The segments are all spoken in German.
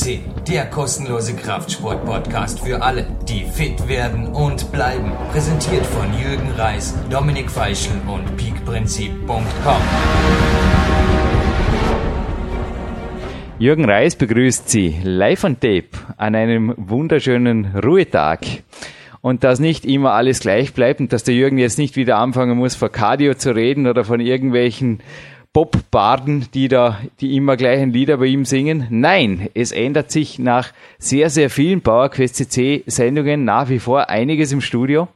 CC, der kostenlose Kraftsport-Podcast für alle, die fit werden und bleiben. Präsentiert von Jürgen Reis, Dominik Feischl und peakprinzip.com. Jürgen Reis begrüßt Sie live on tape an einem wunderschönen Ruhetag. Und dass nicht immer alles gleich bleibt und dass der Jürgen jetzt nicht wieder anfangen muss, von Cardio zu reden oder von irgendwelchen Pop-Barden, die da die immer gleichen Lieder bei ihm singen. Nein, es ändert sich nach sehr, sehr vielen PowerQuest CC Sendungen nach wie vor einiges im Studio.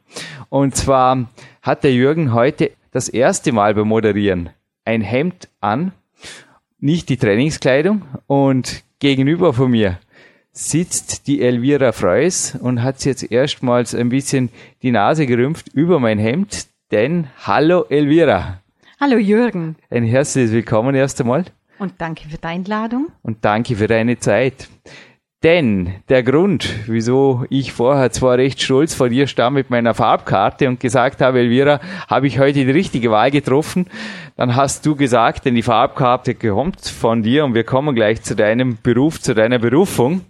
Und zwar hat der Jürgen heute das erste Mal beim Moderieren ein Hemd an, nicht die Trainingskleidung und gegenüber von mir sitzt die Elvira Freus und hat jetzt erstmals ein bisschen die Nase gerümpft über mein Hemd, denn hallo Elvira. Hallo Jürgen. Ein herzliches Willkommen erst einmal. Und danke für deine Einladung. Und danke für deine Zeit. Denn der Grund, wieso ich vorher zwar recht stolz vor dir stand mit meiner Farbkarte und gesagt habe, Elvira, habe ich heute die richtige Wahl getroffen, dann hast du gesagt, denn die Farbkarte kommt von dir und wir kommen gleich zu deinem Beruf, zu deiner Berufung.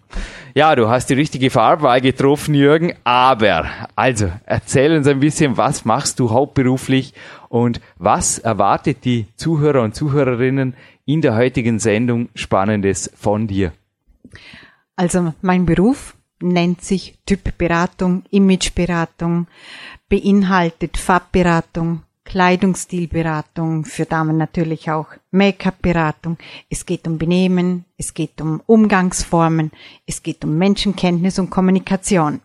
Ja, du hast die richtige Farbwahl getroffen, Jürgen, aber, also, erzähl uns ein bisschen, was machst du hauptberuflich und was erwartet die Zuhörer und Zuhörerinnen in der heutigen Sendung Spannendes von dir? Also, mein Beruf nennt sich Typberatung, Imageberatung, beinhaltet Farbberatung, Kleidungsstilberatung, für Damen natürlich auch Make-up-Beratung. Es geht um Benehmen, es geht um Umgangsformen, es geht um Menschenkenntnis und Kommunikation.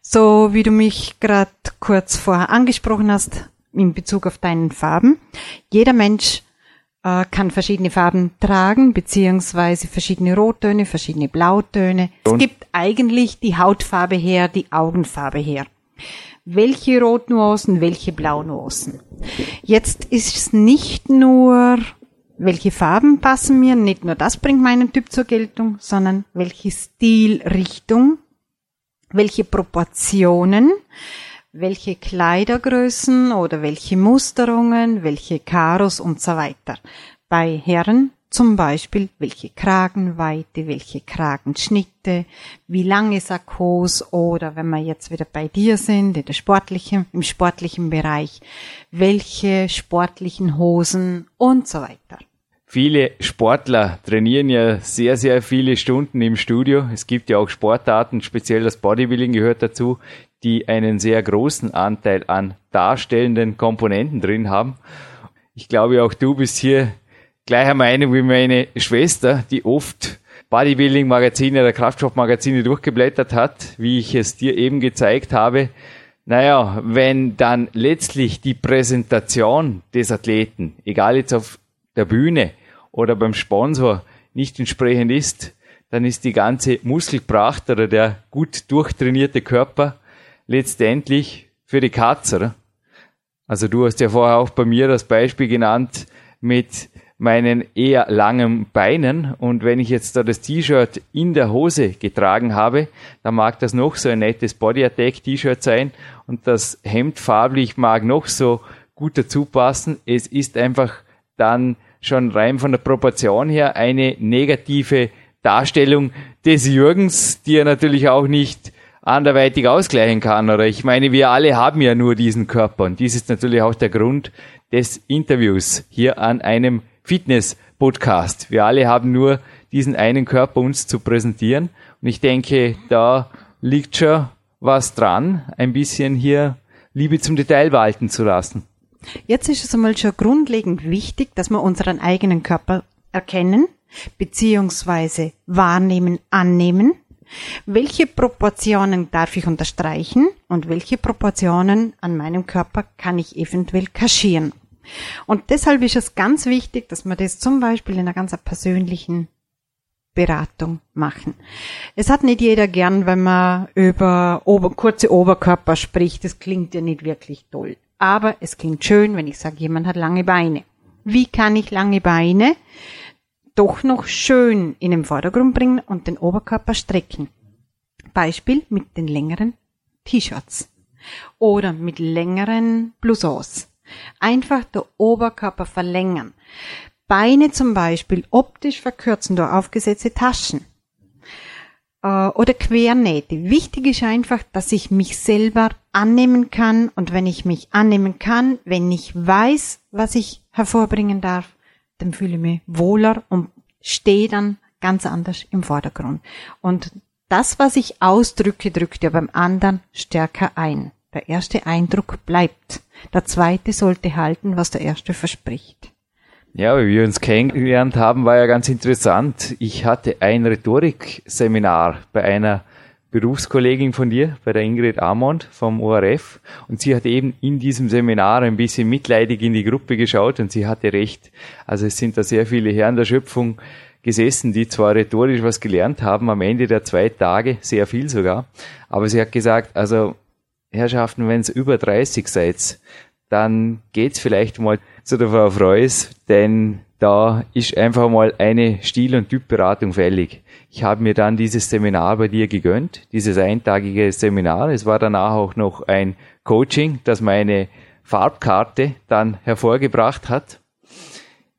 So wie du mich gerade kurz vorher angesprochen hast in Bezug auf deinen Farben. Jeder Mensch äh, kann verschiedene Farben tragen, beziehungsweise verschiedene Rottöne, verschiedene Blautöne. Und? Es gibt eigentlich die Hautfarbe her, die Augenfarbe her welche Rotnuancen, welche Blaunuancen. Jetzt ist es nicht nur, welche Farben passen mir, nicht nur das bringt meinen Typ zur Geltung, sondern welche Stilrichtung, welche Proportionen, welche Kleidergrößen oder welche Musterungen, welche Karos und so weiter. Bei Herren zum Beispiel, welche Kragenweite, welche Kragenschnitte, wie lange Sakkos oder wenn wir jetzt wieder bei dir sind, in der sportlichen, im sportlichen Bereich, welche sportlichen Hosen und so weiter. Viele Sportler trainieren ja sehr, sehr viele Stunden im Studio. Es gibt ja auch Sportarten, speziell das Bodybuilding gehört dazu, die einen sehr großen Anteil an darstellenden Komponenten drin haben. Ich glaube, auch du bist hier gleicher Meinung wie meine Schwester, die oft Bodybuilding-Magazine oder Kraftstoff-Magazine durchgeblättert hat, wie ich es dir eben gezeigt habe. Naja, wenn dann letztlich die Präsentation des Athleten, egal jetzt auf der Bühne oder beim Sponsor, nicht entsprechend ist, dann ist die ganze Muskelpracht oder der gut durchtrainierte Körper letztendlich für die Katze. Also du hast ja vorher auch bei mir das Beispiel genannt mit meinen eher langen Beinen und wenn ich jetzt da das T-Shirt in der Hose getragen habe, dann mag das noch so ein nettes Body Attack T-Shirt sein und das Hemd farblich mag noch so gut dazu passen. Es ist einfach dann schon rein von der Proportion her eine negative Darstellung des Jürgens, die er natürlich auch nicht anderweitig ausgleichen kann. Oder ich meine, wir alle haben ja nur diesen Körper und dies ist natürlich auch der Grund des Interviews hier an einem Fitness-Podcast. Wir alle haben nur diesen einen Körper uns zu präsentieren. Und ich denke, da liegt schon was dran, ein bisschen hier Liebe zum Detail walten zu lassen. Jetzt ist es einmal schon grundlegend wichtig, dass wir unseren eigenen Körper erkennen, beziehungsweise wahrnehmen, annehmen. Welche Proportionen darf ich unterstreichen und welche Proportionen an meinem Körper kann ich eventuell kaschieren? Und deshalb ist es ganz wichtig, dass wir das zum Beispiel in einer ganz persönlichen Beratung machen. Es hat nicht jeder gern, wenn man über Ober kurze Oberkörper spricht. Das klingt ja nicht wirklich toll. Aber es klingt schön, wenn ich sage, jemand hat lange Beine. Wie kann ich lange Beine doch noch schön in den Vordergrund bringen und den Oberkörper strecken? Beispiel mit den längeren T-Shirts oder mit längeren Blousons. Einfach der Oberkörper verlängern. Beine zum Beispiel optisch verkürzen durch aufgesetzte Taschen. äh, oder Quernähte. Wichtig ist einfach, dass ich mich selber annehmen kann und wenn ich mich annehmen kann, wenn ich weiß, was ich hervorbringen darf, dann fühle ich mich wohler und stehe dann ganz anders im Vordergrund. Und das, was ich ausdrücke, drückt ja beim anderen stärker ein. Der erste Eindruck bleibt. Der zweite sollte halten, was der erste verspricht. Ja, wie wir uns kennengelernt haben, war ja ganz interessant. Ich hatte ein Rhetorikseminar bei einer Berufskollegin von dir, bei der Ingrid Amond vom ORF. Und sie hat eben in diesem Seminar ein bisschen mitleidig in die Gruppe geschaut und sie hatte recht. Also es sind da sehr viele Herren der Schöpfung gesessen, die zwar rhetorisch was gelernt haben, am Ende der zwei Tage, sehr viel sogar, aber sie hat gesagt, also Herrschaften, wenn es über 30 seid, dann geht's vielleicht mal zu der Frau Freus, denn da ist einfach mal eine Stil- und Typberatung fällig. Ich habe mir dann dieses Seminar bei dir gegönnt, dieses eintagige Seminar. Es war danach auch noch ein Coaching, das meine Farbkarte dann hervorgebracht hat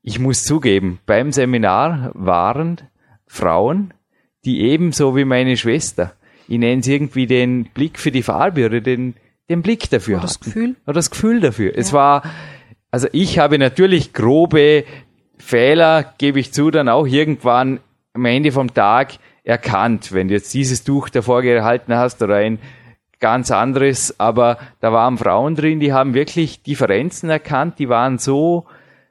ich muss zugeben, beim Seminar waren Frauen, die ebenso wie meine Schwester, ich nenne es irgendwie den Blick für die Farbe oder den, den Blick dafür oder das Gefühl. Oder das Gefühl dafür. Ja. Es war, also ich habe natürlich grobe Fehler, gebe ich zu, dann auch irgendwann am Ende vom Tag erkannt, wenn du jetzt dieses Tuch davor gehalten hast oder ein ganz anderes, aber da waren Frauen drin, die haben wirklich Differenzen erkannt, die waren so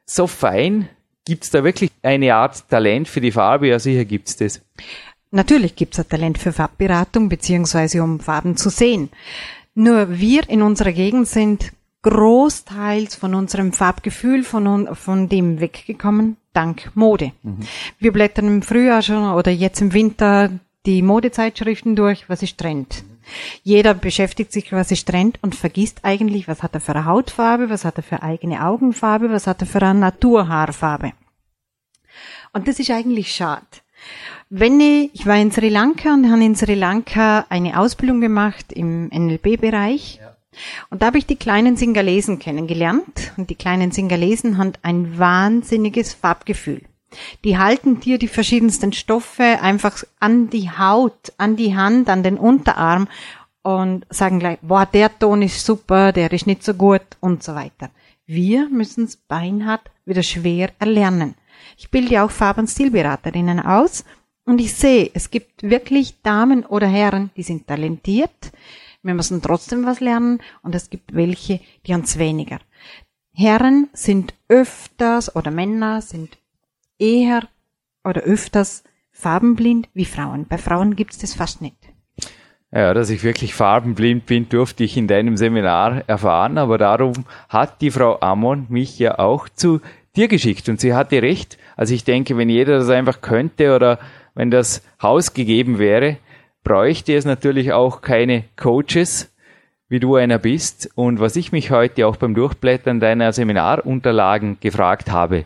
so fein. Gibt es da wirklich eine Art Talent für die Farbe? Ja, sicher gibt es das. Natürlich gibt es ein Talent für Farbberatung, beziehungsweise um Farben zu sehen. Nur wir in unserer Gegend sind großteils von unserem Farbgefühl von, von dem weggekommen, dank Mode. Mhm. Wir blättern im Frühjahr schon oder jetzt im Winter die Modezeitschriften durch, was ist Trend. Jeder beschäftigt sich, was ist Trend und vergisst eigentlich, was hat er für eine Hautfarbe, was hat er für eigene Augenfarbe, was hat er für eine Naturhaarfarbe. Und das ist eigentlich schade. Wenn ich, ich war in Sri Lanka und habe in Sri Lanka eine Ausbildung gemacht im NLP-Bereich. Ja. Und da habe ich die kleinen Singalesen kennengelernt. Und die kleinen Singalesen haben ein wahnsinniges Farbgefühl. Die halten dir die verschiedensten Stoffe einfach an die Haut, an die Hand, an den Unterarm und sagen gleich, boah, der Ton ist super, der ist nicht so gut und so weiter. Wir müssen es beinhart wieder schwer erlernen. Ich bilde auch Farb- und Stilberaterinnen aus und ich sehe, es gibt wirklich Damen oder Herren, die sind talentiert. Wir müssen trotzdem was lernen und es gibt welche, die uns weniger. Herren sind öfters oder Männer sind eher oder öfters farbenblind wie Frauen. Bei Frauen gibt es das fast nicht. Ja, dass ich wirklich farbenblind bin, durfte ich in deinem Seminar erfahren, aber darum hat die Frau Amon mich ja auch zu dir geschickt und sie hatte recht. Also ich denke, wenn jeder das einfach könnte oder wenn das Haus gegeben wäre, bräuchte es natürlich auch keine Coaches, wie du einer bist. Und was ich mich heute auch beim Durchblättern deiner Seminarunterlagen gefragt habe,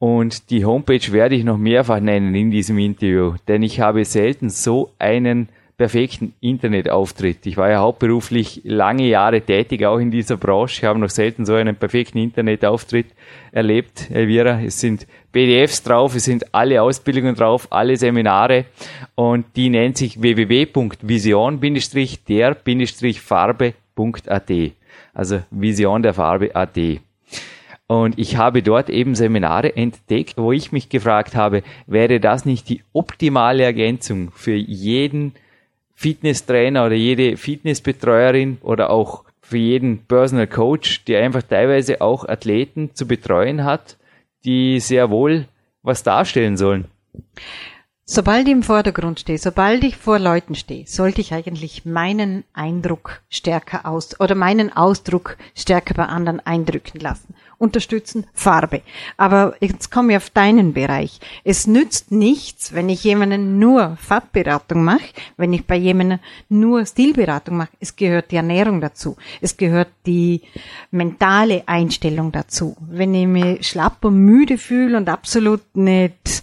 und die Homepage werde ich noch mehrfach nennen in diesem Interview, denn ich habe selten so einen perfekten Internetauftritt. Ich war ja hauptberuflich lange Jahre tätig, auch in dieser Branche. Ich habe noch selten so einen perfekten Internetauftritt erlebt, Elvira. Es sind PDFs drauf, es sind alle Ausbildungen drauf, alle Seminare und die nennt sich www.vision-der-farbe.at. Also Vision der Farbe.at. Und ich habe dort eben Seminare entdeckt, wo ich mich gefragt habe, wäre das nicht die optimale Ergänzung für jeden Fitnesstrainer oder jede Fitnessbetreuerin oder auch für jeden Personal Coach, der einfach teilweise auch Athleten zu betreuen hat, die sehr wohl was darstellen sollen. Sobald ich im Vordergrund stehe, sobald ich vor Leuten stehe, sollte ich eigentlich meinen Eindruck stärker aus oder meinen Ausdruck stärker bei anderen eindrücken lassen unterstützen, Farbe. Aber jetzt komme ich auf deinen Bereich. Es nützt nichts, wenn ich jemanden nur Farbberatung mache, wenn ich bei jemandem nur Stilberatung mache. Es gehört die Ernährung dazu. Es gehört die mentale Einstellung dazu. Wenn ich mich schlapp und müde fühle und absolut nicht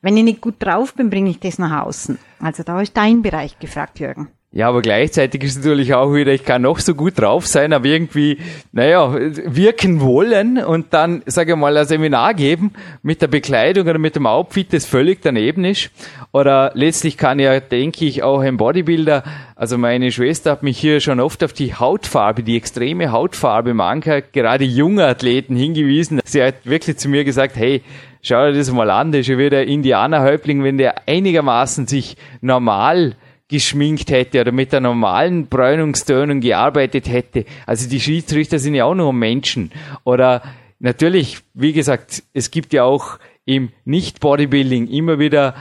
wenn ich nicht gut drauf bin, bringe ich das nach außen. Also da ist dein Bereich gefragt, Jürgen. Ja, aber gleichzeitig ist natürlich auch wieder, ich kann noch so gut drauf sein, aber irgendwie, naja, wirken wollen und dann, sage ich mal, ein Seminar geben mit der Bekleidung oder mit dem Outfit, das völlig daneben ist. Oder letztlich kann ja, denke ich, auch ein Bodybuilder, also meine Schwester hat mich hier schon oft auf die Hautfarbe, die extreme Hautfarbe mancher, gerade junger Athleten hingewiesen. Sie hat wirklich zu mir gesagt, hey, schau dir das mal an, das ist ja wieder Indianerhäuptling, wenn der einigermaßen sich normal geschminkt hätte oder mit der normalen Bräunungstönung gearbeitet hätte. Also die Schiedsrichter sind ja auch nur Menschen. Oder natürlich, wie gesagt, es gibt ja auch im Nicht-Bodybuilding immer wieder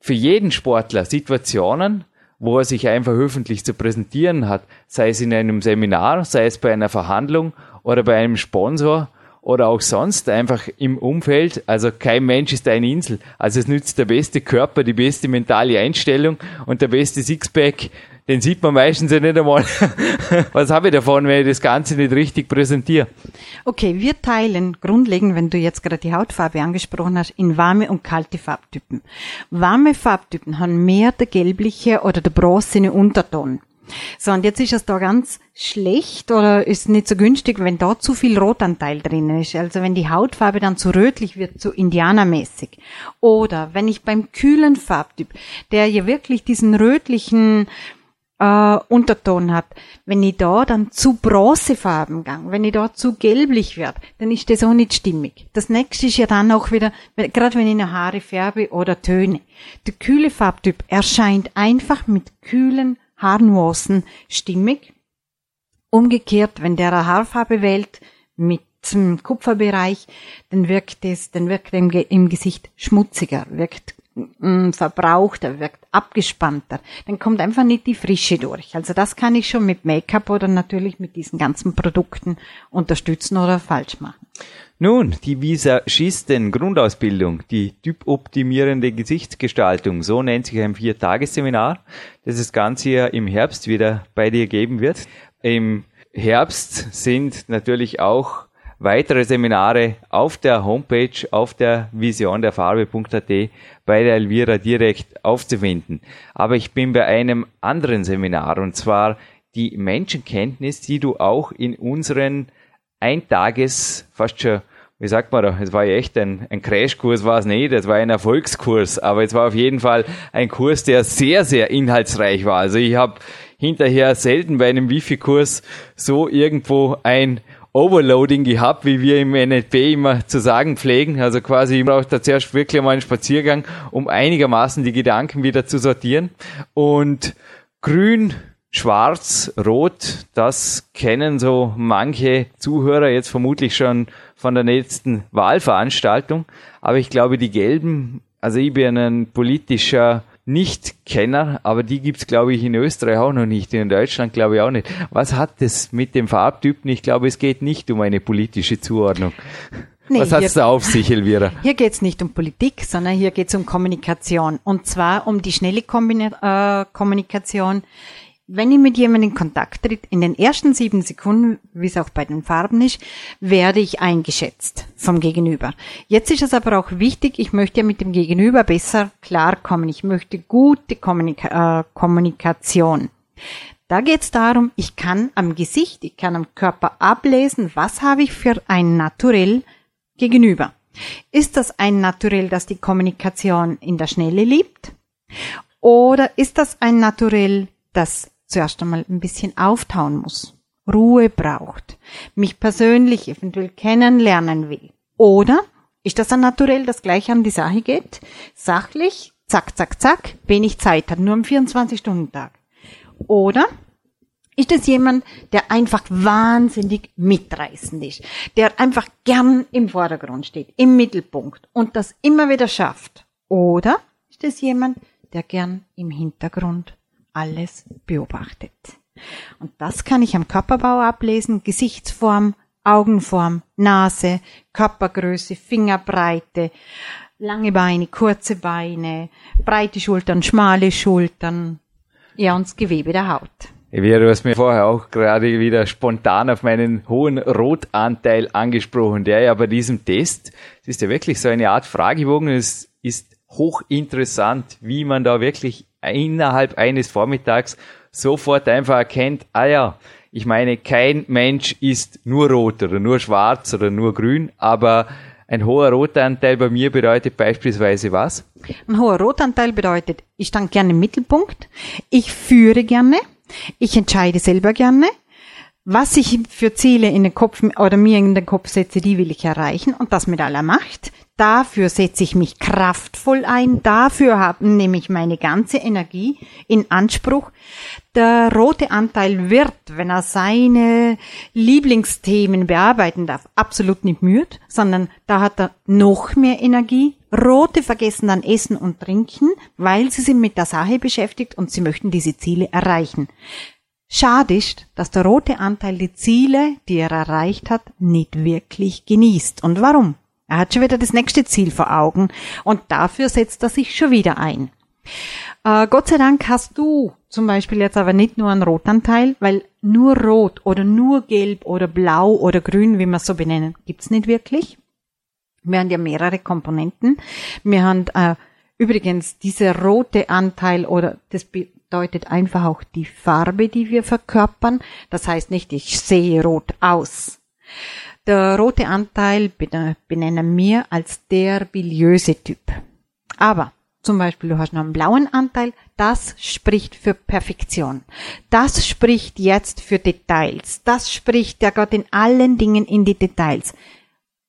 für jeden Sportler Situationen, wo er sich einfach öffentlich zu präsentieren hat, sei es in einem Seminar, sei es bei einer Verhandlung oder bei einem Sponsor oder auch sonst einfach im Umfeld. Also kein Mensch ist eine Insel. Also es nützt der beste Körper, die beste mentale Einstellung und der beste Sixpack. Den sieht man meistens ja nicht einmal. Was habe ich davon, wenn ich das Ganze nicht richtig präsentiere? Okay, wir teilen grundlegend, wenn du jetzt gerade die Hautfarbe angesprochen hast, in warme und kalte Farbtypen. Warme Farbtypen haben mehr der gelbliche oder der bronzene Unterton. So, und jetzt ist es da ganz schlecht oder ist nicht so günstig, wenn da zu viel Rotanteil drin ist. Also wenn die Hautfarbe dann zu rötlich wird, zu indianermäßig. Oder wenn ich beim kühlen Farbtyp, der ja wirklich diesen rötlichen äh, Unterton hat, wenn ich da dann zu bronzefarben gang, wenn ich da zu gelblich werde, dann ist das auch nicht stimmig. Das nächste ist ja dann auch wieder, gerade wenn ich eine Haare färbe oder Töne. Der kühle Farbtyp erscheint einfach mit kühlen Haarnuancen stimmig. Umgekehrt, wenn der eine Haarfarbe wählt mit dem Kupferbereich, dann wirkt es, dann wirkt er im, im Gesicht schmutziger, wirkt mm, verbrauchter, wirkt abgespannter. Dann kommt einfach nicht die Frische durch. Also das kann ich schon mit Make-up oder natürlich mit diesen ganzen Produkten unterstützen oder falsch machen. Nun, die Visagisten Grundausbildung, die typoptimierende Gesichtsgestaltung, so nennt sich ein Viertagesseminar, das das Ganze ja im Herbst wieder bei dir geben wird. Im Herbst sind natürlich auch weitere Seminare auf der Homepage, auf der Vision der Farbe.at bei der Elvira direkt aufzufinden. Aber ich bin bei einem anderen Seminar und zwar die Menschenkenntnis, die du auch in unseren Eintages, fast schon, wie sagt man da, es war ja echt ein, ein Crashkurs, war es nicht, es war ein Erfolgskurs, aber es war auf jeden Fall ein Kurs, der sehr, sehr inhaltsreich war. Also ich habe hinterher selten bei einem Wifi-Kurs so irgendwo ein Overloading gehabt, wie wir im NLP immer zu sagen pflegen. Also quasi, ich brauche da zuerst wirklich mal einen Spaziergang, um einigermaßen die Gedanken wieder zu sortieren. Und grün, Schwarz, Rot, das kennen so manche Zuhörer jetzt vermutlich schon von der letzten Wahlveranstaltung. Aber ich glaube, die Gelben, also ich bin ein politischer Nicht-Kenner, aber die gibt's glaube ich, in Österreich auch noch nicht, in Deutschland glaube ich auch nicht. Was hat das mit dem Farbtypen? Ich glaube, es geht nicht um eine politische Zuordnung. Nee, Was hat's da auf sich, Elvira? Hier geht's nicht um Politik, sondern hier geht's um Kommunikation. Und zwar um die schnelle Kombina äh, Kommunikation wenn ich mit jemandem in Kontakt tritt, in den ersten sieben Sekunden, wie es auch bei den Farben ist, werde ich eingeschätzt vom Gegenüber. Jetzt ist es aber auch wichtig, ich möchte ja mit dem Gegenüber besser klarkommen. Ich möchte gute Kommunika äh, Kommunikation. Da geht es darum, ich kann am Gesicht, ich kann am Körper ablesen, was habe ich für ein Naturell gegenüber. Ist das ein Naturell, das die Kommunikation in der Schnelle liebt? Oder ist das ein Naturell, das zuerst einmal ein bisschen auftauen muss, Ruhe braucht, mich persönlich eventuell kennenlernen will. Oder ist das ein Naturell, das gleich an die Sache geht? Sachlich, zack, zack, zack, wenig Zeit hat, nur am 24-Stunden-Tag. Oder ist es jemand, der einfach wahnsinnig mitreißend ist, der einfach gern im Vordergrund steht, im Mittelpunkt und das immer wieder schafft? Oder ist es jemand, der gern im Hintergrund alles beobachtet. Und das kann ich am Körperbau ablesen, Gesichtsform, Augenform, Nase, Körpergröße, Fingerbreite, lange Beine, kurze Beine, breite Schultern, schmale Schultern, ja, und das Gewebe der Haut. Du hast mir vorher auch gerade wieder spontan auf meinen hohen Rotanteil angesprochen, der ja bei diesem Test, es ist ja wirklich so eine Art Fragebogen, es ist hochinteressant, wie man da wirklich innerhalb eines Vormittags sofort einfach erkennt, ah ja, ich meine, kein Mensch ist nur rot oder nur schwarz oder nur grün, aber ein hoher Rotanteil bei mir bedeutet beispielsweise was? Ein hoher Rotanteil bedeutet, ich stand gerne im Mittelpunkt, ich führe gerne, ich entscheide selber gerne, was ich für Ziele in den Kopf oder mir in den Kopf setze, die will ich erreichen und das mit aller Macht. Dafür setze ich mich kraftvoll ein, dafür nehme ich meine ganze Energie in Anspruch. Der rote Anteil wird, wenn er seine Lieblingsthemen bearbeiten darf, absolut nicht müde, sondern da hat er noch mehr Energie. Rote vergessen dann Essen und Trinken, weil sie sind mit der Sache beschäftigt und sie möchten diese Ziele erreichen. Schade ist, dass der rote Anteil die Ziele, die er erreicht hat, nicht wirklich genießt. Und warum? Er hat schon wieder das nächste Ziel vor Augen und dafür setzt er sich schon wieder ein. Äh, Gott sei Dank hast du zum Beispiel jetzt aber nicht nur einen Rotanteil, weil nur Rot oder nur Gelb oder Blau oder Grün, wie wir es so benennen, gibt's nicht wirklich. Wir haben ja mehrere Komponenten. Wir haben äh, übrigens dieser rote Anteil oder das bedeutet einfach auch die Farbe, die wir verkörpern. Das heißt nicht, ich sehe rot aus. Der rote Anteil benennen wir als der biliöse Typ. Aber zum Beispiel, du hast noch einen blauen Anteil, das spricht für Perfektion. Das spricht jetzt für Details. Das spricht ja Gott in allen Dingen in die Details.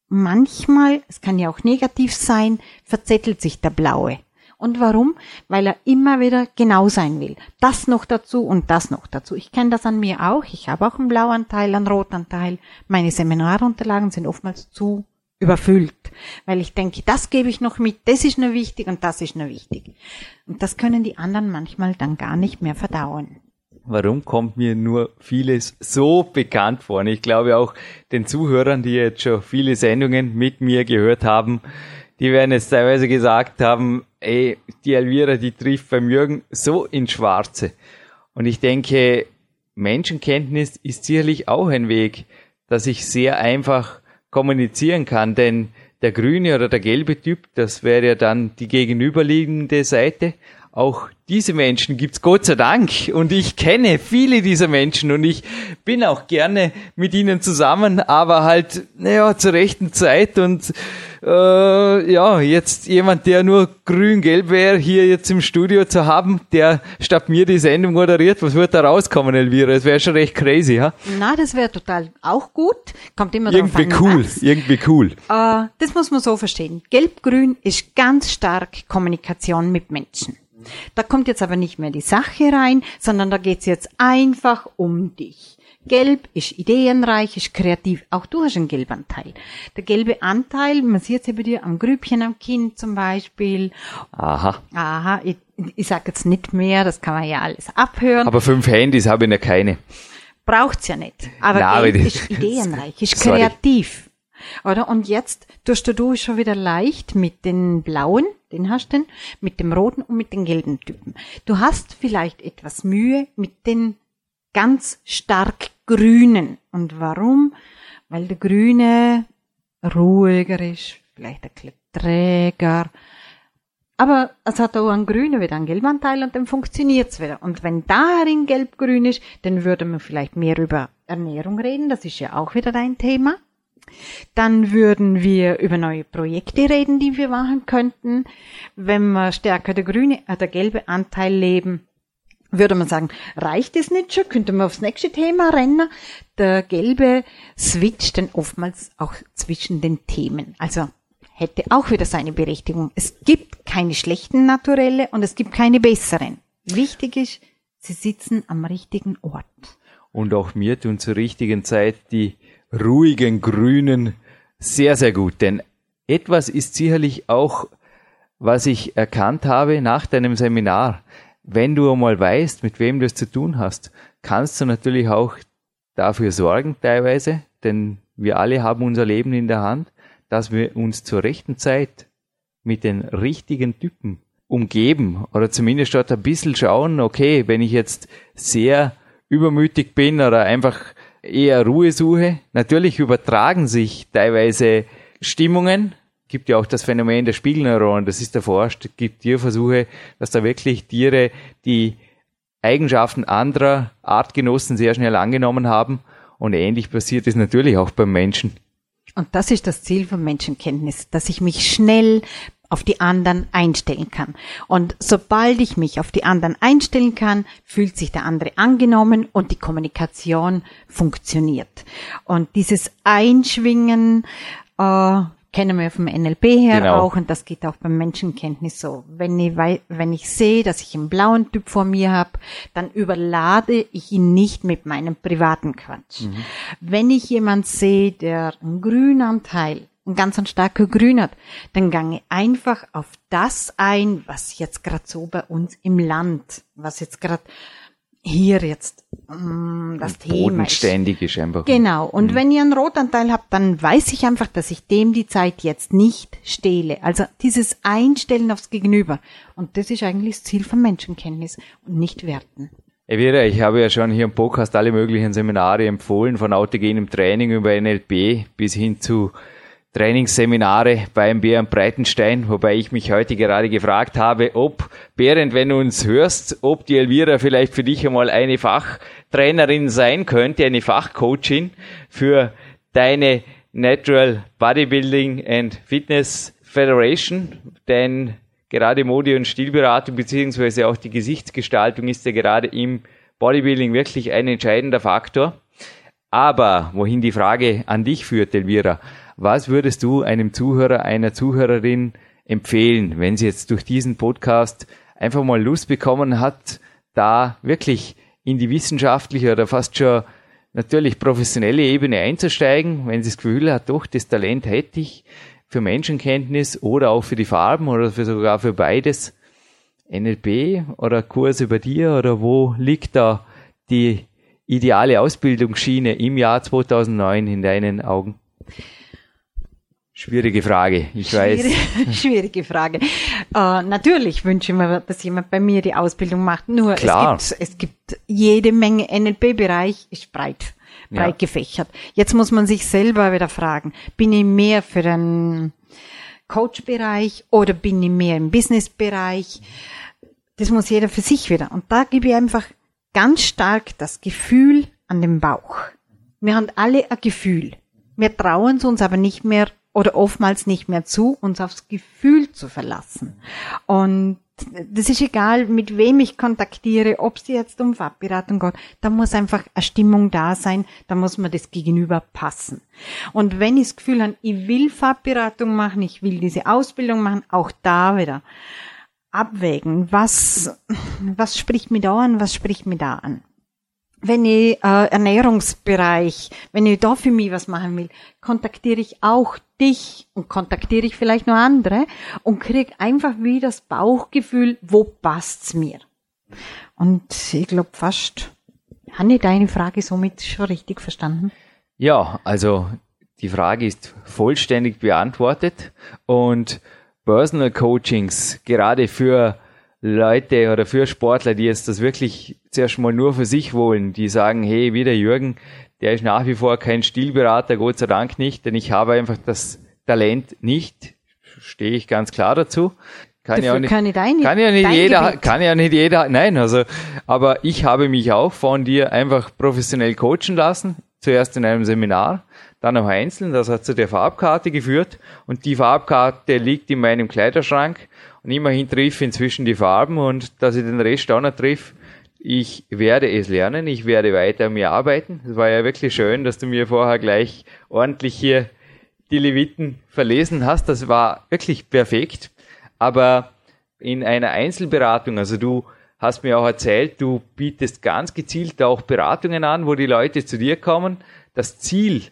Manchmal, es kann ja auch negativ sein, verzettelt sich der blaue. Und warum? Weil er immer wieder genau sein will. Das noch dazu und das noch dazu. Ich kenne das an mir auch. Ich habe auch einen blauen Teil, einen roten Teil. Meine Seminarunterlagen sind oftmals zu überfüllt, weil ich denke, das gebe ich noch mit, das ist nur wichtig und das ist nur wichtig. Und das können die anderen manchmal dann gar nicht mehr verdauen. Warum kommt mir nur vieles so bekannt vor? Und ich glaube auch den Zuhörern, die jetzt schon viele Sendungen mit mir gehört haben, die werden jetzt teilweise gesagt haben, ey, die Elvira, die trifft beim Jürgen so ins Schwarze. Und ich denke, Menschenkenntnis ist sicherlich auch ein Weg, dass ich sehr einfach kommunizieren kann, denn der grüne oder der gelbe Typ, das wäre ja dann die gegenüberliegende Seite. Auch diese Menschen gibt's Gott sei Dank und ich kenne viele dieser Menschen und ich bin auch gerne mit ihnen zusammen, aber halt, naja, zur rechten Zeit und äh, ja, jetzt jemand, der nur grün-gelb wäre, hier jetzt im Studio zu haben, der statt mir die Sendung moderiert, was wird da rauskommen, Elvira? Das wäre schon recht crazy, ha? Na, das wäre total auch gut. Kommt immer Irgendwie drauf an, cool, was. irgendwie cool. Äh, das muss man so verstehen. Gelb-grün ist ganz stark Kommunikation mit Menschen. Da kommt jetzt aber nicht mehr die Sache rein, sondern da geht's jetzt einfach um dich. Gelb ist ideenreich, ist kreativ. Auch du hast einen gelben Anteil. Der gelbe Anteil, man sieht es ja bei dir am Grübchen am Kinn zum Beispiel. Aha. Aha, ich, ich sage jetzt nicht mehr, das kann man ja alles abhören. Aber fünf Handys habe ich noch keine. Braucht's ja nicht. Aber Nein, Gelb ist ideenreich, ist kreativ. Oder? Und jetzt tust du schon wieder leicht mit den blauen, den hast du, mit dem roten und mit den gelben Typen. Du hast vielleicht etwas Mühe mit den ganz stark grünen. Und warum? Weil der Grüne ruhiger ist, vielleicht ein bisschen träger. Aber es hat auch einen grünen wieder einen gelben Teil und dann funktioniert's wieder. Und wenn darin gelb-grün ist, dann würde man vielleicht mehr über Ernährung reden. Das ist ja auch wieder dein Thema. Dann würden wir über neue Projekte reden, die wir machen könnten. Wenn wir stärker der grüne, äh, der gelbe Anteil leben, würde man sagen, reicht es nicht schon? Könnte man aufs nächste Thema rennen? Der gelbe switcht dann oftmals auch zwischen den Themen. Also hätte auch wieder seine Berechtigung. Es gibt keine schlechten Naturelle und es gibt keine besseren. Wichtig ist, sie sitzen am richtigen Ort. Und auch mir tun zur richtigen Zeit die ruhigen Grünen sehr, sehr gut. Denn etwas ist sicherlich auch, was ich erkannt habe nach deinem Seminar wenn du einmal weißt, mit wem du es zu tun hast, kannst du natürlich auch dafür sorgen, teilweise, denn wir alle haben unser Leben in der Hand, dass wir uns zur rechten Zeit mit den richtigen Typen umgeben oder zumindest dort ein bisschen schauen, okay, wenn ich jetzt sehr übermütig bin oder einfach eher Ruhe suche, natürlich übertragen sich teilweise Stimmungen, gibt ja auch das Phänomen der Spiegelneuronen, das ist erforscht, gibt Tierversuche, dass da wirklich Tiere, die Eigenschaften anderer Artgenossen sehr schnell angenommen haben. Und ähnlich passiert es natürlich auch beim Menschen. Und das ist das Ziel von Menschenkenntnis, dass ich mich schnell auf die anderen einstellen kann. Und sobald ich mich auf die anderen einstellen kann, fühlt sich der andere angenommen und die Kommunikation funktioniert. Und dieses Einschwingen äh, kennen wir vom NLP her genau. auch und das geht auch beim Menschenkenntnis so. Wenn ich, wenn ich sehe, dass ich einen blauen Typ vor mir habe, dann überlade ich ihn nicht mit meinem privaten Quatsch. Mhm. Wenn ich jemand sehe, der einen grünen Anteil ein ganz ein starker Grün hat, dann gange einfach auf das ein, was jetzt gerade so bei uns im Land, was jetzt gerade hier jetzt ähm, das Thema ist. ist einfach. Genau. Und mhm. wenn ihr einen Rotanteil habt, dann weiß ich einfach, dass ich dem die Zeit jetzt nicht stehle. Also dieses Einstellen aufs Gegenüber. Und das ist eigentlich das Ziel von Menschenkenntnis und nicht werten. Evira, ich habe ja schon hier im Podcast alle möglichen Seminare empfohlen, von autogenem Training über NLP bis hin zu Trainingsseminare beim Bernd Breitenstein, wobei ich mich heute gerade gefragt habe, ob, Berend, wenn du uns hörst, ob die Elvira vielleicht für dich einmal eine Fachtrainerin sein könnte, eine Fachcoachin für deine Natural Bodybuilding and Fitness Federation, denn gerade Mode- und Stilberatung beziehungsweise auch die Gesichtsgestaltung ist ja gerade im Bodybuilding wirklich ein entscheidender Faktor. Aber wohin die Frage an dich führt, Elvira, was würdest du einem Zuhörer, einer Zuhörerin empfehlen, wenn sie jetzt durch diesen Podcast einfach mal Lust bekommen hat, da wirklich in die wissenschaftliche oder fast schon natürlich professionelle Ebene einzusteigen, wenn sie das Gefühl hat, doch, das Talent hätte ich für Menschenkenntnis oder auch für die Farben oder für sogar für beides. NLP oder Kurse bei dir oder wo liegt da die ideale Ausbildungsschiene im Jahr 2009 in deinen Augen? Schwierige Frage, ich Schwierige, weiß. Schwierige Frage. Äh, natürlich wünsche ich mir, dass jemand bei mir die Ausbildung macht. Nur Klar. Es, gibt, es gibt jede Menge NLP-Bereich, ist breit, breit ja. gefächert. Jetzt muss man sich selber wieder fragen, bin ich mehr für den Coach-Bereich oder bin ich mehr im Business-Bereich? Das muss jeder für sich wieder. Und da gebe ich einfach ganz stark das Gefühl an den Bauch. Wir haben alle ein Gefühl. Wir trauen es uns aber nicht mehr oder oftmals nicht mehr zu, uns aufs Gefühl zu verlassen. Und das ist egal, mit wem ich kontaktiere, ob es jetzt um Farbberatung geht, da muss einfach eine Stimmung da sein, da muss man das Gegenüber passen. Und wenn ich das Gefühl habe, ich will Farbberatung machen, ich will diese Ausbildung machen, auch da wieder abwägen, was, was spricht mir da an, was spricht mir da an wenn ich äh, Ernährungsbereich, wenn ich da für mich was machen will, kontaktiere ich auch dich und kontaktiere ich vielleicht noch andere und krieg einfach wie das Bauchgefühl, wo passt's mir? Und ich glaube fast, habe ich deine Frage somit schon richtig verstanden? Ja, also die Frage ist vollständig beantwortet und Personal Coachings gerade für Leute oder für Sportler, die jetzt das wirklich zuerst mal nur für sich wollen, die sagen, hey, wie der Jürgen, der ist nach wie vor kein Stilberater, Gott sei Dank nicht, denn ich habe einfach das Talent nicht, stehe ich ganz klar dazu. Kann ja, nicht, kann, deine, kann ja nicht jeder, Gebiet. kann ja nicht jeder, nein, also, aber ich habe mich auch von dir einfach professionell coachen lassen, zuerst in einem Seminar, dann auch einzeln, das hat zu der Farbkarte geführt und die Farbkarte liegt in meinem Kleiderschrank und immerhin triff inzwischen die Farben und dass ich den Rest auch noch triff, ich werde es lernen, ich werde weiter an mir arbeiten. Es war ja wirklich schön, dass du mir vorher gleich ordentlich hier die Leviten verlesen hast. Das war wirklich perfekt. Aber in einer Einzelberatung, also du hast mir auch erzählt, du bietest ganz gezielt auch Beratungen an, wo die Leute zu dir kommen. Das Ziel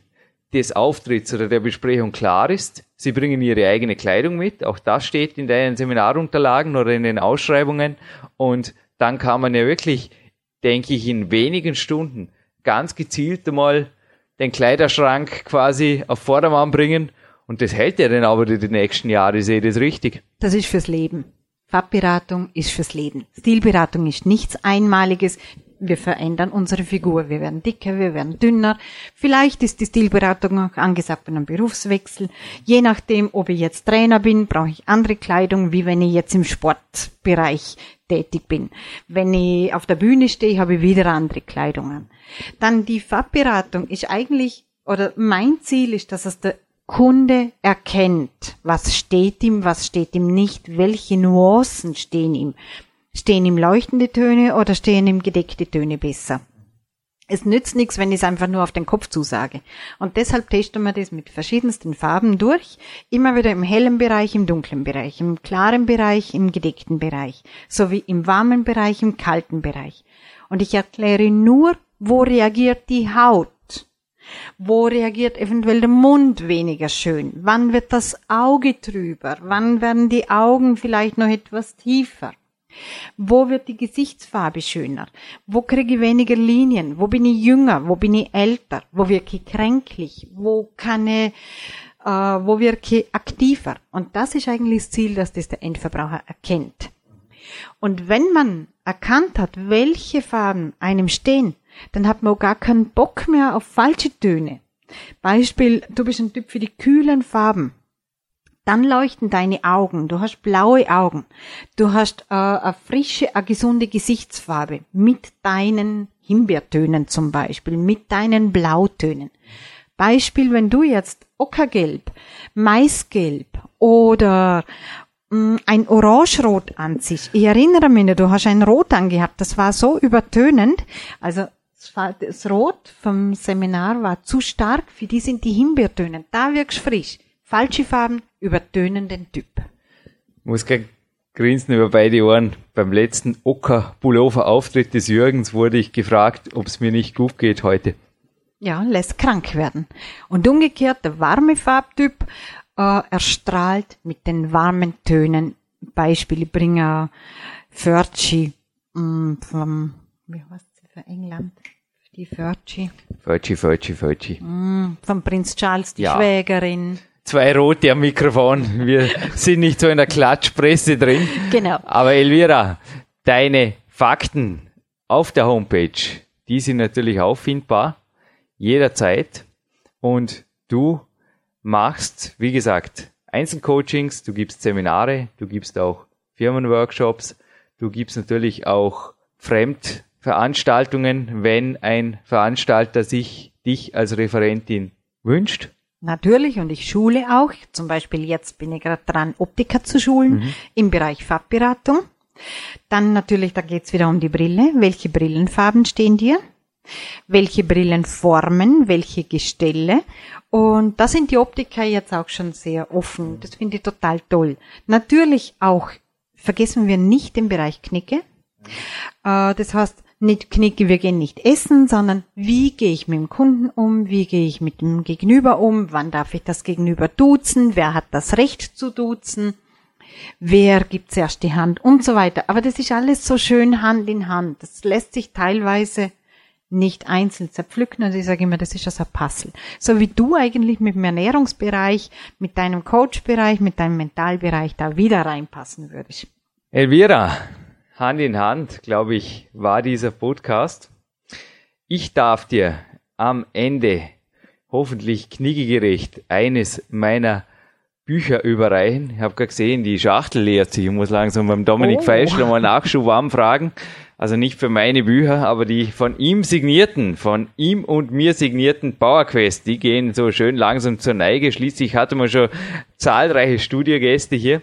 des Auftritts oder der Besprechung klar ist. Sie bringen ihre eigene Kleidung mit. Auch das steht in deinen Seminarunterlagen oder in den Ausschreibungen. Und dann kann man ja wirklich, denke ich, in wenigen Stunden ganz gezielt einmal den Kleiderschrank quasi auf Vordermann bringen. Und das hält ja dann aber die nächsten Jahre. Sehe ich das richtig? Das ist fürs Leben. Farbberatung ist fürs Leben. Stilberatung ist nichts Einmaliges wir verändern unsere Figur. Wir werden dicker, wir werden dünner. Vielleicht ist die Stilberatung auch angesagt bei einem Berufswechsel. Je nachdem, ob ich jetzt Trainer bin, brauche ich andere Kleidung, wie wenn ich jetzt im Sportbereich tätig bin. Wenn ich auf der Bühne stehe, habe ich wieder andere Kleidung an. Dann die Farbberatung ist eigentlich, oder mein Ziel ist, dass es der Kunde erkennt, was steht ihm, was steht ihm nicht, welche Nuancen stehen ihm. Stehen ihm leuchtende Töne oder stehen ihm gedeckte Töne besser? Es nützt nichts, wenn ich es einfach nur auf den Kopf zusage. Und deshalb testen wir das mit verschiedensten Farben durch. Immer wieder im hellen Bereich, im dunklen Bereich, im klaren Bereich, im gedeckten Bereich, sowie im warmen Bereich, im kalten Bereich. Und ich erkläre nur, wo reagiert die Haut. Wo reagiert eventuell der Mund weniger schön? Wann wird das Auge trüber? Wann werden die Augen vielleicht noch etwas tiefer? Wo wird die Gesichtsfarbe schöner? Wo kriege ich weniger Linien? Wo bin ich jünger? Wo bin ich älter? Wo wirke ich kränklich? Wo kann ich, äh, wo wirke ich aktiver? Und das ist eigentlich das Ziel, dass das der Endverbraucher erkennt. Und wenn man erkannt hat, welche Farben einem stehen, dann hat man auch gar keinen Bock mehr auf falsche Töne. Beispiel, du bist ein Typ für die kühlen Farben dann leuchten deine Augen. Du hast blaue Augen. Du hast äh, eine frische, eine gesunde Gesichtsfarbe mit deinen Himbeertönen zum Beispiel, mit deinen Blautönen. Beispiel, wenn du jetzt Ockergelb, Maisgelb oder mh, mm, ein Orangerot anziehst. Ich erinnere mich, du hast ein Rot angehabt, das war so übertönend. Also das Rot vom Seminar war zu stark, für die sind die Himbeertönen. Da wirkst frisch. Falsche Farben, übertönenden Typ. Ich muss gleich grinsen über beide Ohren. Beim letzten Ocker-Pullover-Auftritt des Jürgens wurde ich gefragt, ob es mir nicht gut geht heute. Ja, lässt krank werden. Und umgekehrt, der warme Farbtyp äh, erstrahlt mit den warmen Tönen. Beispiele bringe Ferci mm, vom, wie heißt sie für England? Die Ferci. Ferci, Ferci, Ferci. Mm, von Prinz Charles, die ja. Schwägerin zwei Rote am Mikrofon. Wir sind nicht so in der Klatschpresse drin. Genau. Aber Elvira, deine Fakten auf der Homepage, die sind natürlich auffindbar. Jederzeit. Und du machst, wie gesagt, Einzelcoachings, du gibst Seminare, du gibst auch Firmenworkshops, du gibst natürlich auch Fremdveranstaltungen, wenn ein Veranstalter sich dich als Referentin wünscht. Natürlich, und ich schule auch. Zum Beispiel jetzt bin ich gerade dran, Optiker zu schulen mhm. im Bereich Farbberatung. Dann natürlich, da geht's wieder um die Brille. Welche Brillenfarben stehen dir? Welche Brillenformen? Welche Gestelle? Und da sind die Optiker jetzt auch schon sehr offen. Das finde ich total toll. Natürlich auch, vergessen wir nicht den Bereich Knicke. Äh, das heißt, nicht Knicke, wir gehen nicht essen, sondern wie gehe ich mit dem Kunden um, wie gehe ich mit dem Gegenüber um, wann darf ich das Gegenüber duzen, wer hat das Recht zu duzen, wer gibt zuerst die Hand und so weiter. Aber das ist alles so schön Hand in Hand. Das lässt sich teilweise nicht einzeln zerpflücken und ich sage immer, das ist ja so ein Puzzle. So wie du eigentlich mit dem Ernährungsbereich, mit deinem Coachbereich, mit deinem Mentalbereich da wieder reinpassen würdest. Elvira, Hand in Hand, glaube ich, war dieser Podcast. Ich darf dir am Ende hoffentlich kniegerecht eines meiner Bücher überreichen. Ich habe gerade gesehen, die Schachtel leert sich. Ich muss langsam beim Dominik oh. Feischl mal Nachschub anfragen. Also nicht für meine Bücher, aber die von ihm signierten, von ihm und mir signierten Powerquest, die gehen so schön langsam zur Neige. Schließlich hatte man schon zahlreiche Studiogäste hier.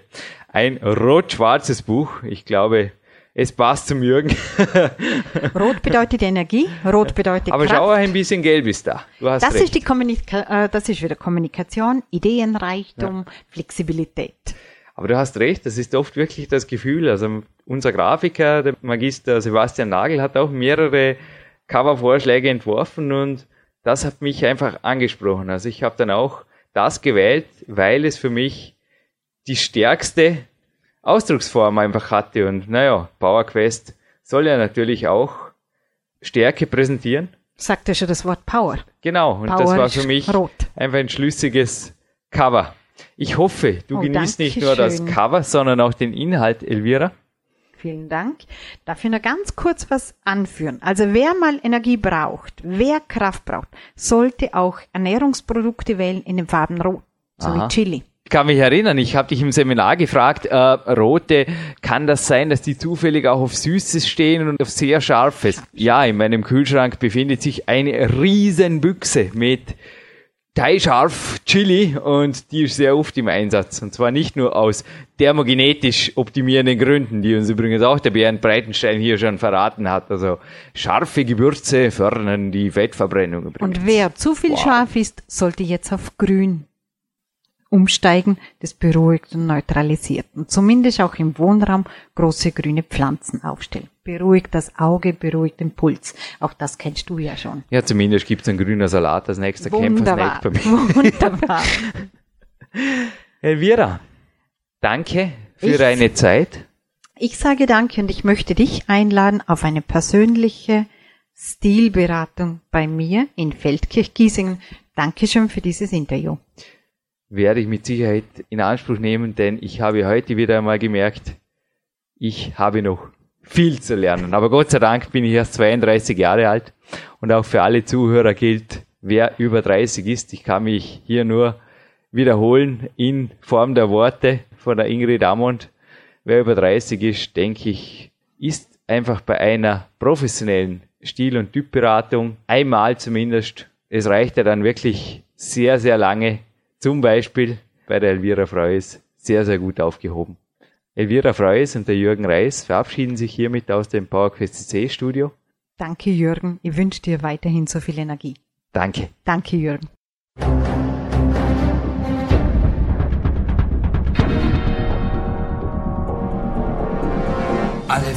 Ein rot-schwarzes Buch. Ich glaube, es passt zum Jürgen. Rot bedeutet Energie, rot bedeutet Aber Kraft. schau, ein bisschen gelb ist da. Du hast das recht. ist die Kommunika äh, das ist wieder Kommunikation, Ideenreichtum, ja. Flexibilität. Aber du hast recht, das ist oft wirklich das Gefühl. Also unser Grafiker, der Magister Sebastian Nagel, hat auch mehrere Covervorschläge entworfen und das hat mich einfach angesprochen. Also ich habe dann auch das gewählt, weil es für mich die stärkste Ausdrucksform einfach hatte. Und naja, Power Quest soll ja natürlich auch Stärke präsentieren. Sagt ja schon das Wort Power. Genau, und Power das war für mich rot. einfach ein schlüssiges Cover. Ich hoffe, du oh, genießt nicht nur schön. das Cover, sondern auch den Inhalt, Elvira. Vielen Dank. Darf ich noch ganz kurz was anführen? Also wer mal Energie braucht, wer Kraft braucht, sollte auch Ernährungsprodukte wählen in den Farben Rot, so Aha. wie Chili. Ich kann mich erinnern, ich habe dich im Seminar gefragt, äh, rote, kann das sein, dass die zufällig auch auf Süßes stehen und auf sehr Scharfes? Ja, in meinem Kühlschrank befindet sich eine Riesenbüchse mit Thai-Scharf Chili und die ist sehr oft im Einsatz. Und zwar nicht nur aus thermogenetisch optimierenden Gründen, die uns übrigens auch der Bernd Breitenstein hier schon verraten hat. Also scharfe Gewürze fördern die Fettverbrennung. Übrigens. Und wer zu viel wow. scharf ist, sollte jetzt auf grün umsteigen, das beruhigt und neutralisiert. Und zumindest auch im Wohnraum große grüne Pflanzen aufstellen. Beruhigt das Auge, beruhigt den Puls. Auch das kennst du ja schon. Ja, zumindest gibt es einen grünen Salat als nächster Kämpfersnack bei mir. Wunderbar. Elvira, danke für ich, deine Zeit. Ich sage danke und ich möchte dich einladen auf eine persönliche Stilberatung bei mir in Feldkirch-Giesingen. Dankeschön für dieses Interview werde ich mit Sicherheit in Anspruch nehmen, denn ich habe heute wieder einmal gemerkt, ich habe noch viel zu lernen. Aber Gott sei Dank bin ich erst 32 Jahre alt und auch für alle Zuhörer gilt, wer über 30 ist, ich kann mich hier nur wiederholen in Form der Worte von der Ingrid Amond. Wer über 30 ist, denke ich, ist einfach bei einer professionellen Stil- und Typberatung einmal zumindest. Es reicht ja dann wirklich sehr, sehr lange zum Beispiel bei der Elvira Freuß sehr, sehr gut aufgehoben. Elvira Freuß und der Jürgen Reis verabschieden sich hiermit aus dem PowerQuest CC Studio. Danke Jürgen, ich wünsche dir weiterhin so viel Energie. Danke. Danke Jürgen.